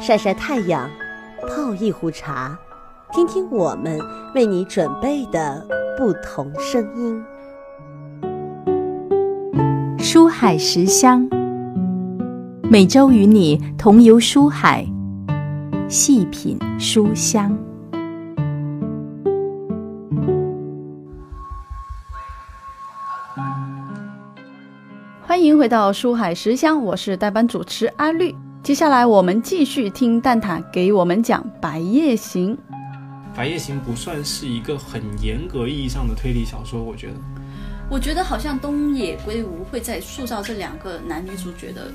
晒晒太阳，泡一壶茶，听听我们为你准备的不同声音。书海十香，每周与你同游书海，细品书香。欢迎回到书海十香，我是代班主持阿绿。接下来我们继续听蛋挞给我们讲《白夜行》。《白夜行》不算是一个很严格意义上的推理小说，我觉得。我觉得好像东野圭吾会在塑造这两个男女主角的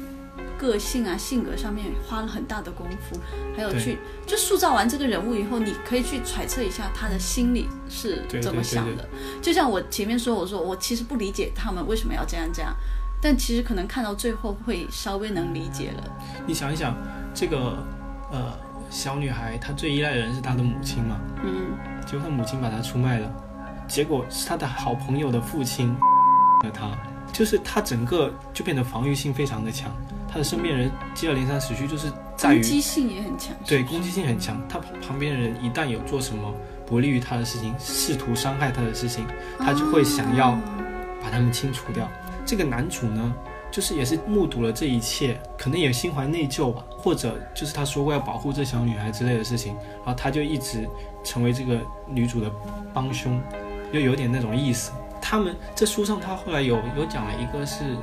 个性啊、性格上面花了很大的功夫，还有去就塑造完这个人物以后，你可以去揣测一下他的心里是怎么想的。就像我前面说，我说我其实不理解他们为什么要这样这样。但其实可能看到最后会稍微能理解了。你想一想，这个呃小女孩她最依赖的人是她的母亲嘛？嗯。结果她母亲把她出卖了，结果是她的好朋友的父亲了她，就是她整个就变得防御性非常的强。她的身边人接二连三死去，就是在于攻击性也很强。对，攻击性很强。她旁边的人一旦有做什么不利于她的事情，试图伤害她的事情，她就会想要把他们清除掉。这个男主呢，就是也是目睹了这一切，可能也心怀内疚吧，或者就是他说过要保护这小女孩之类的事情，然后他就一直成为这个女主的帮凶，又有点那种意思。他们这书上他后来有有讲了一个是，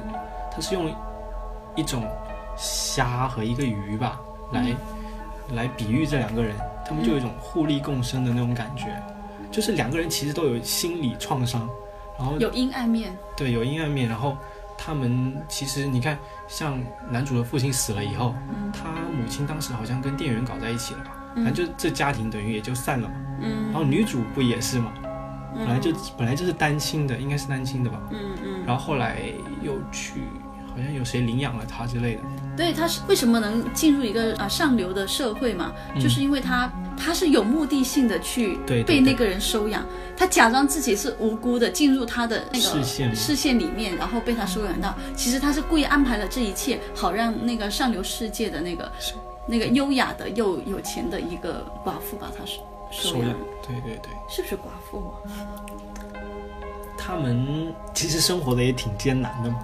他是用一种虾和一个鱼吧来来比喻这两个人，他们就有一种互利共生的那种感觉，就是两个人其实都有心理创伤。然后有阴暗面，对，有阴暗面。然后他们其实你看，像男主的父亲死了以后，他母亲当时好像跟店员搞在一起了吧？反正就这家庭等于也就散了嘛。嗯。然后女主不也是嘛？本来就本来就是单亲的，应该是单亲的吧？嗯嗯。然后后来又去。好像有谁领养了他之类的。对，他是为什么能进入一个啊上流的社会嘛？就是因为他他是有目的性的去被那个人收养，他假装自己是无辜的进入他的那个视线视线里面，然后被他收养到。其实他是故意安排了这一切，好让那个上流世界的那个那个优雅的又有钱的一个寡妇把他收收养。对对对，是不是寡妇啊？他们其实生活的也挺艰难的嘛。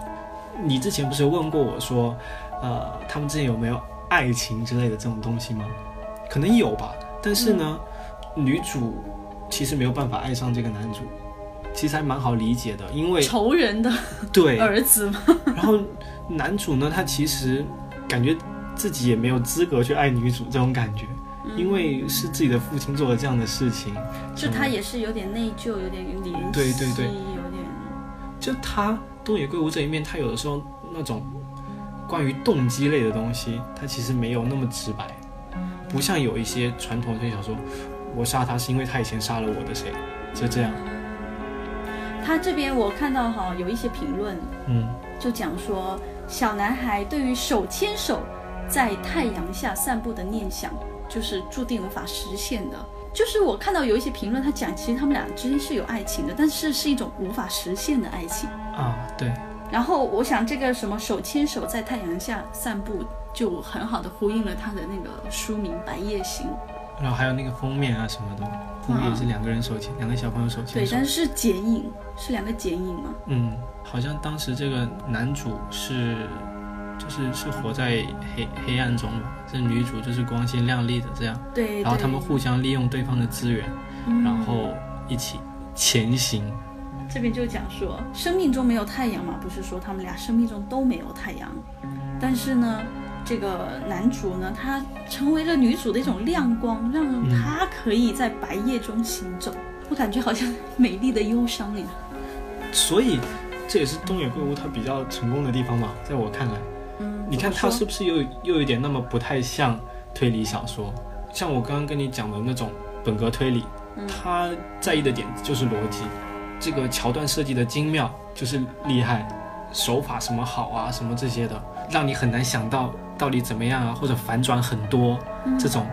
你之前不是问过我说，呃，他们之间有没有爱情之类的这种东西吗？可能有吧，但是呢，女主其实没有办法爱上这个男主，其实还蛮好理解的，因为仇人的对儿子嘛。然后男主呢，他其实感觉自己也没有资格去爱女主这种感觉，因为是自己的父亲做了这样的事情，就他也是有点内疚，有点怜惜，对对对，有点，就他。东野圭吾这一面，他有的时候那种关于动机类的东西，他其实没有那么直白，不像有一些传统推理小说，我杀他是因为他以前杀了我的谁，就这样。他这边我看到哈有一些评论，嗯，就讲说小男孩对于手牵手在太阳下散步的念想，就是注定无法实现的。就是我看到有一些评论，他讲其实他们俩之间是有爱情的，但是是一种无法实现的爱情啊。对。然后我想这个什么手牵手在太阳下散步，就很好的呼应了他的那个书名《白夜行》。然后还有那个封面啊什么的，封面也是两个人手牵，两个小朋友手牵手。对，但是剪影，是两个剪影吗？嗯，好像当时这个男主是。就是是活在黑黑暗中嘛，这女主就是光鲜亮丽的这样，对，然后他们互相利用对方的资源，然后一起前行。这边就讲说，生命中没有太阳嘛，不是说他们俩生命中都没有太阳，但是呢，这个男主呢，他成为了女主的一种亮光，让他可以在白夜中行走。我感觉好像美丽的忧伤呀。所以这也是东野圭吾他比较成功的地方嘛，在我看来。你看他是不是又又有点那么不太像推理小说？像我刚刚跟你讲的那种本格推理，他在意的点就是逻辑，这个桥段设计的精妙就是厉害，手法什么好啊，什么这些的，让你很难想到到底怎么样啊，或者反转很多，这种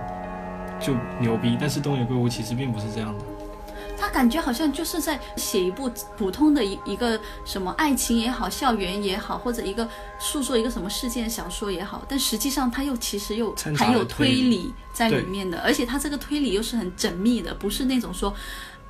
就牛逼。但是东野圭吾其实并不是这样的，他感觉好像就是在写一部普通的一一个什么爱情也好，校园也好，或者一个诉说一个什么事件小说也好，但实际上他又其实又含有推理在里面的，而且他这个推理又是很缜密的，不是那种说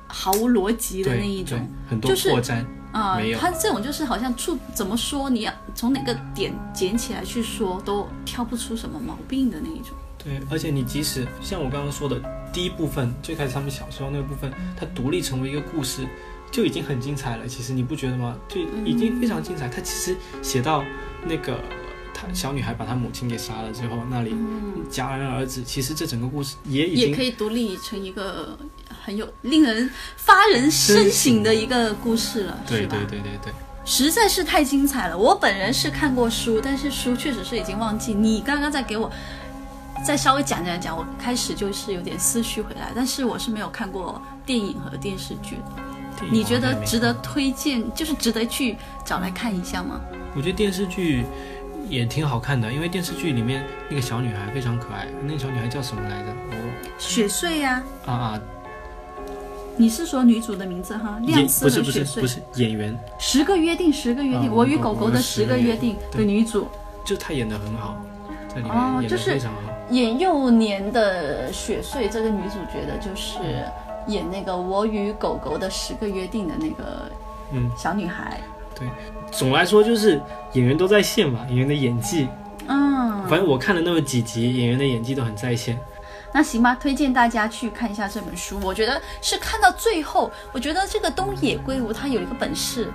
毫无逻辑的那一种，很多破绽啊。他这种就是好像触怎么说，你要从哪个点捡起来去说，都挑不出什么毛病的那一种。对，而且你即使像我刚刚说的第一部分，最开始他们小时候那个部分，它独立成为一个故事，就已经很精彩了。其实你不觉得吗？就已经非常精彩。他其实写到那个他小女孩把她母亲给杀了之后，那里戛然而止。其实这整个故事也已经也可以独立成一个很有令人发人深省的一个故事了？对对对对对，实在是太精彩了。我本人是看过书，但是书确实是已经忘记。你刚刚在给我。再稍微讲讲讲，我开始就是有点思绪回来，但是我是没有看过电影和电视剧的。你觉得值得推荐，就是值得去找来看一下吗？我觉得电视剧也挺好看的，因为电视剧里面那个小女孩非常可爱。那个小女孩叫什么来着？哦，雪穗呀。啊啊！你是说女主的名字哈？亮丝和雪穗不是演员。十个约定，十个约定，我与狗狗的十个约定的女主，就她演的很好，在里面演的非常好。演幼年的雪穗这个女主角的，就是演那个《我与狗狗的十个约定》的那个嗯小女孩。对，总来说就是演员都在线吧，演员的演技，嗯，反正我看了那么几集，演员的演技都很在线。那行吧，推荐大家去看一下这本书。我觉得是看到最后，我觉得这个东野圭吾他有一个本事。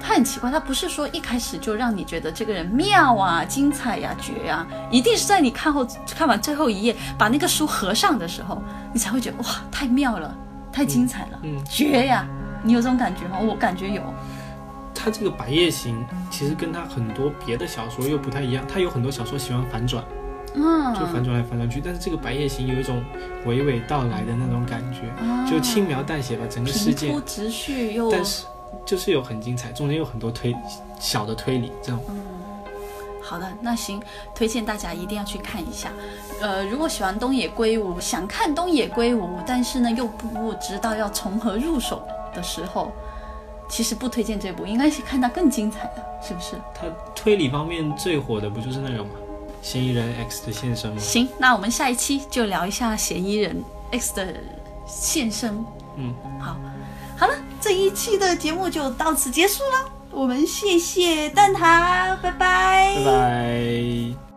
他很奇怪，他不是说一开始就让你觉得这个人妙啊、精彩呀、绝呀，一定是在你看后看完最后一页，把那个书合上的时候，你才会觉得哇，太妙了，太精彩了，嗯，绝呀！你有这种感觉吗？我感觉有。他这个《白夜行》其实跟他很多别的小说又不太一样，他有很多小说喜欢反转，嗯，就反转来反转去，但是这个《白夜行》有一种娓娓道来的那种感觉，就轻描淡写把整个事件，直叙又，但是。就是有很精彩，中间有很多推小的推理，这种。嗯，好的，那行，推荐大家一定要去看一下。呃，如果喜欢东野圭吾，想看东野圭吾，但是呢又不知道要从何入手的时候，其实不推荐这部，应该是看他更精彩的，是不是？他推理方面最火的不就是那个吗？嫌疑人 X 的现身吗？行，那我们下一期就聊一下嫌疑人 X 的现身。嗯，好。这一期的节目就到此结束了。我们谢谢蛋挞，拜拜，拜拜。